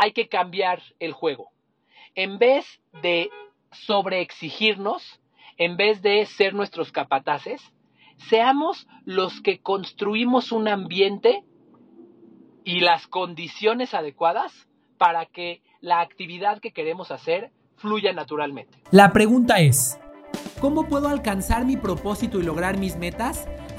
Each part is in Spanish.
hay que cambiar el juego. En vez de sobreexigirnos, en vez de ser nuestros capataces, seamos los que construimos un ambiente y las condiciones adecuadas para que la actividad que queremos hacer fluya naturalmente. La pregunta es, ¿cómo puedo alcanzar mi propósito y lograr mis metas?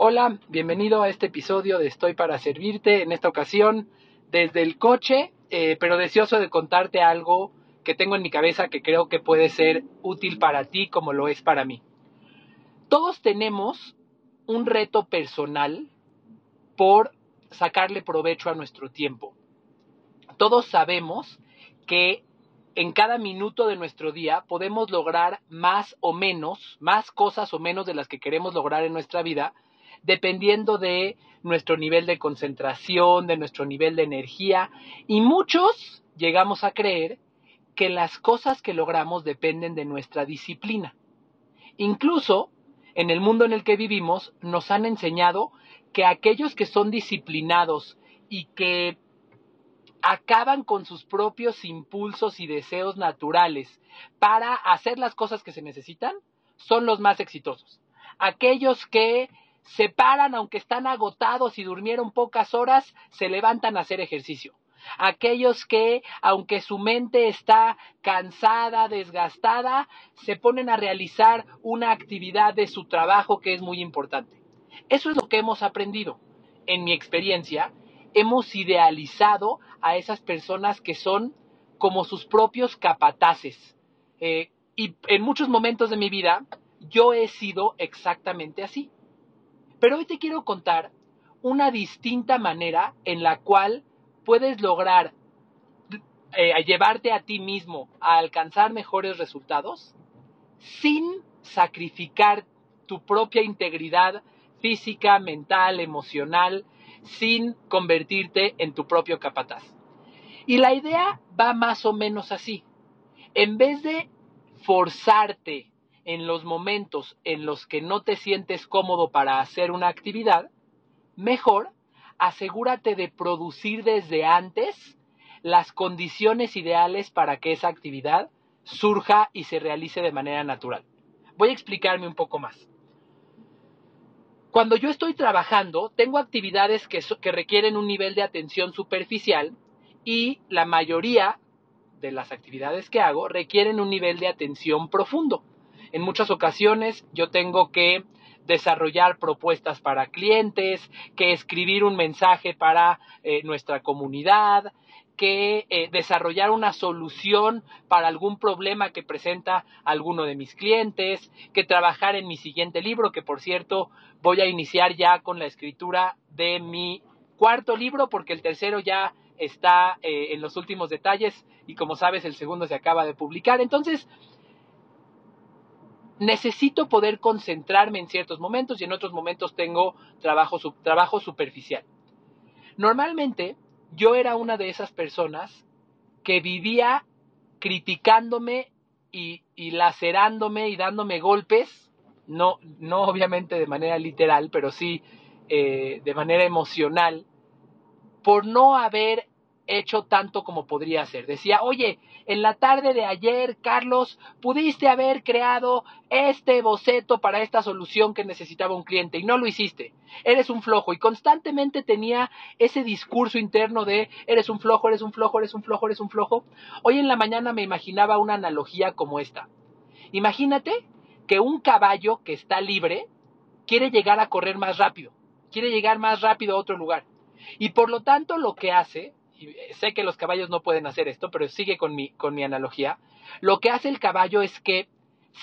Hola, bienvenido a este episodio de Estoy para Servirte. En esta ocasión, desde el coche, eh, pero deseoso de contarte algo que tengo en mi cabeza que creo que puede ser útil para ti como lo es para mí. Todos tenemos un reto personal por sacarle provecho a nuestro tiempo. Todos sabemos que en cada minuto de nuestro día podemos lograr más o menos, más cosas o menos de las que queremos lograr en nuestra vida, dependiendo de nuestro nivel de concentración, de nuestro nivel de energía, y muchos llegamos a creer que las cosas que logramos dependen de nuestra disciplina. Incluso en el mundo en el que vivimos nos han enseñado que aquellos que son disciplinados y que acaban con sus propios impulsos y deseos naturales para hacer las cosas que se necesitan, son los más exitosos. Aquellos que se paran aunque están agotados y durmieron pocas horas, se levantan a hacer ejercicio aquellos que, aunque su mente está cansada, desgastada, se ponen a realizar una actividad de su trabajo que es muy importante. Eso es lo que hemos aprendido. En mi experiencia, hemos idealizado a esas personas que son como sus propios capataces. Eh, y en muchos momentos de mi vida, yo he sido exactamente así. Pero hoy te quiero contar una distinta manera en la cual puedes lograr eh, llevarte a ti mismo a alcanzar mejores resultados sin sacrificar tu propia integridad física, mental, emocional, sin convertirte en tu propio capataz. Y la idea va más o menos así. En vez de forzarte en los momentos en los que no te sientes cómodo para hacer una actividad, mejor asegúrate de producir desde antes las condiciones ideales para que esa actividad surja y se realice de manera natural. Voy a explicarme un poco más. Cuando yo estoy trabajando, tengo actividades que, que requieren un nivel de atención superficial y la mayoría de las actividades que hago requieren un nivel de atención profundo. En muchas ocasiones yo tengo que desarrollar propuestas para clientes, que escribir un mensaje para eh, nuestra comunidad, que eh, desarrollar una solución para algún problema que presenta alguno de mis clientes, que trabajar en mi siguiente libro, que por cierto voy a iniciar ya con la escritura de mi cuarto libro, porque el tercero ya está eh, en los últimos detalles y como sabes el segundo se acaba de publicar. Entonces, necesito poder concentrarme en ciertos momentos y en otros momentos tengo trabajo, trabajo superficial. Normalmente yo era una de esas personas que vivía criticándome y, lacerándome y dándome golpes, no, no obviamente de manera literal, pero sí eh, de manera emocional, por no haber hecho tanto como podría ser. Decía, oye, en la tarde de ayer, Carlos, pudiste haber creado este boceto para esta solución que necesitaba un cliente y no lo hiciste. Eres un flojo y constantemente tenía ese discurso interno de eres un flojo, eres un flojo, eres un flojo, eres un flojo. Hoy en la mañana me imaginaba una analogía como esta. Imagínate que un caballo que está libre quiere llegar a correr más rápido, quiere llegar más rápido a otro lugar. Y por lo tanto lo que hace sé que los caballos no pueden hacer esto, pero sigue con mi, con mi analogía, lo que hace el caballo es que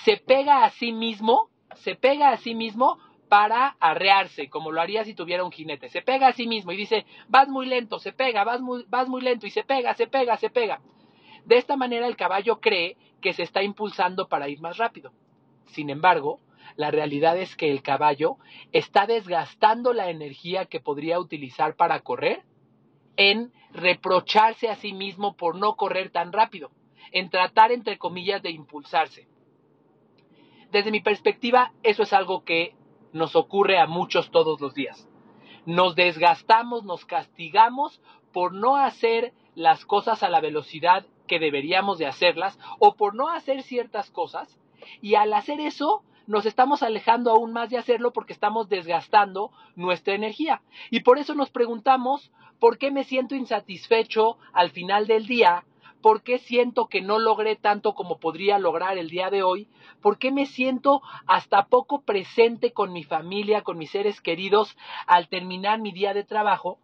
se pega a sí mismo, se pega a sí mismo para arrearse, como lo haría si tuviera un jinete. Se pega a sí mismo y dice, vas muy lento, se pega, vas muy, vas muy lento y se pega, se pega, se pega. De esta manera el caballo cree que se está impulsando para ir más rápido. Sin embargo, la realidad es que el caballo está desgastando la energía que podría utilizar para correr en reprocharse a sí mismo por no correr tan rápido, en tratar, entre comillas, de impulsarse. Desde mi perspectiva, eso es algo que nos ocurre a muchos todos los días. Nos desgastamos, nos castigamos por no hacer las cosas a la velocidad que deberíamos de hacerlas o por no hacer ciertas cosas y al hacer eso nos estamos alejando aún más de hacerlo porque estamos desgastando nuestra energía. Y por eso nos preguntamos, ¿por qué me siento insatisfecho al final del día? ¿Por qué siento que no logré tanto como podría lograr el día de hoy? ¿Por qué me siento hasta poco presente con mi familia, con mis seres queridos al terminar mi día de trabajo?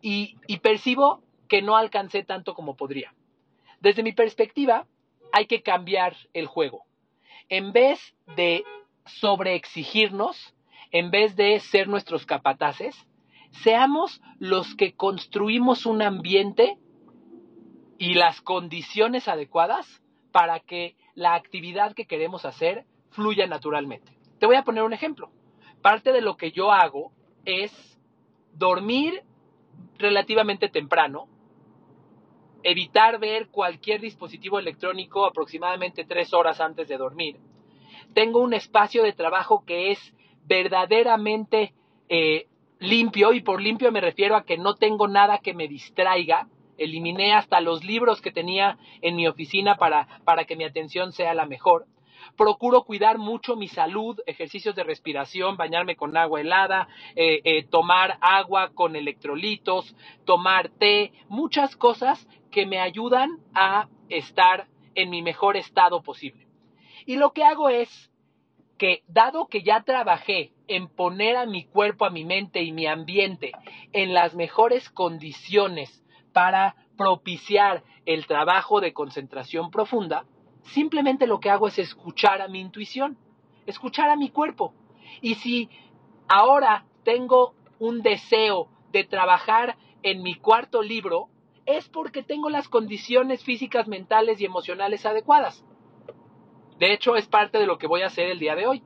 Y, y percibo que no alcancé tanto como podría. Desde mi perspectiva, hay que cambiar el juego en vez de sobreexigirnos, en vez de ser nuestros capataces, seamos los que construimos un ambiente y las condiciones adecuadas para que la actividad que queremos hacer fluya naturalmente. Te voy a poner un ejemplo. Parte de lo que yo hago es dormir relativamente temprano, evitar ver cualquier dispositivo electrónico aproximadamente tres horas antes de dormir. Tengo un espacio de trabajo que es verdaderamente eh, limpio y por limpio me refiero a que no tengo nada que me distraiga. Eliminé hasta los libros que tenía en mi oficina para, para que mi atención sea la mejor. Procuro cuidar mucho mi salud, ejercicios de respiración, bañarme con agua helada, eh, eh, tomar agua con electrolitos, tomar té, muchas cosas que me ayudan a estar en mi mejor estado posible. Y lo que hago es que, dado que ya trabajé en poner a mi cuerpo, a mi mente y mi ambiente en las mejores condiciones para propiciar el trabajo de concentración profunda, simplemente lo que hago es escuchar a mi intuición, escuchar a mi cuerpo. Y si ahora tengo un deseo de trabajar en mi cuarto libro, es porque tengo las condiciones físicas, mentales y emocionales adecuadas. De hecho, es parte de lo que voy a hacer el día de hoy.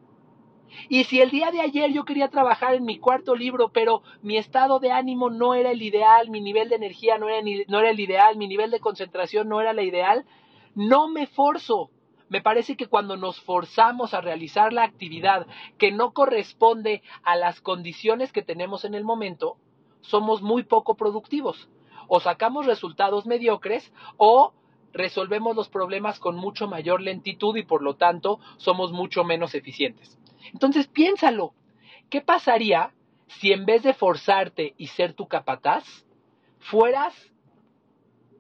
Y si el día de ayer yo quería trabajar en mi cuarto libro, pero mi estado de ánimo no era el ideal, mi nivel de energía no era, no era el ideal, mi nivel de concentración no era la ideal, no me forzo. Me parece que cuando nos forzamos a realizar la actividad que no corresponde a las condiciones que tenemos en el momento, somos muy poco productivos o sacamos resultados mediocres o resolvemos los problemas con mucho mayor lentitud y por lo tanto somos mucho menos eficientes. Entonces piénsalo, ¿qué pasaría si en vez de forzarte y ser tu capataz, fueras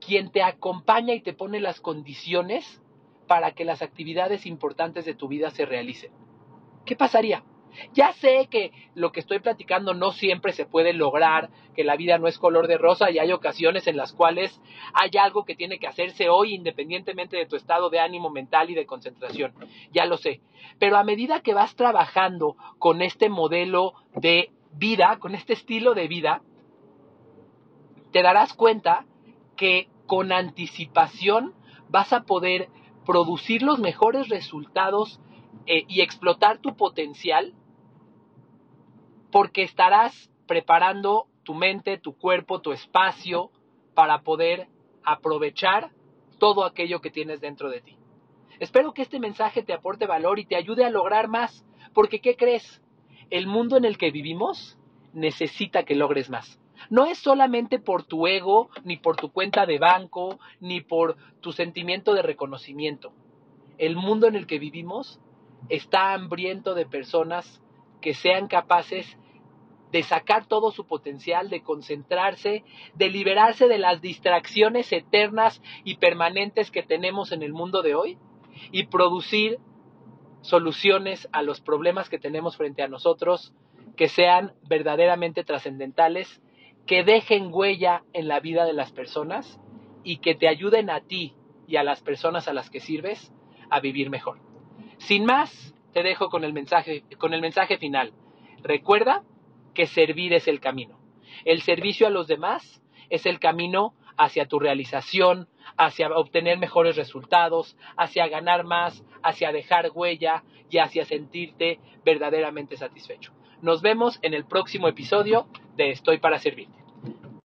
quien te acompaña y te pone las condiciones para que las actividades importantes de tu vida se realicen? ¿Qué pasaría? Ya sé que lo que estoy platicando no siempre se puede lograr, que la vida no es color de rosa y hay ocasiones en las cuales hay algo que tiene que hacerse hoy independientemente de tu estado de ánimo mental y de concentración. Ya lo sé. Pero a medida que vas trabajando con este modelo de vida, con este estilo de vida, te darás cuenta que con anticipación vas a poder producir los mejores resultados eh, y explotar tu potencial porque estarás preparando tu mente, tu cuerpo, tu espacio para poder aprovechar todo aquello que tienes dentro de ti. Espero que este mensaje te aporte valor y te ayude a lograr más, porque ¿qué crees? El mundo en el que vivimos necesita que logres más. No es solamente por tu ego, ni por tu cuenta de banco, ni por tu sentimiento de reconocimiento. El mundo en el que vivimos está hambriento de personas que sean capaces de sacar todo su potencial, de concentrarse, de liberarse de las distracciones eternas y permanentes que tenemos en el mundo de hoy y producir soluciones a los problemas que tenemos frente a nosotros que sean verdaderamente trascendentales, que dejen huella en la vida de las personas y que te ayuden a ti y a las personas a las que sirves a vivir mejor. Sin más, te dejo con el mensaje, con el mensaje final. Recuerda que servir es el camino. El servicio a los demás es el camino hacia tu realización, hacia obtener mejores resultados, hacia ganar más, hacia dejar huella y hacia sentirte verdaderamente satisfecho. Nos vemos en el próximo episodio de Estoy para Servirte.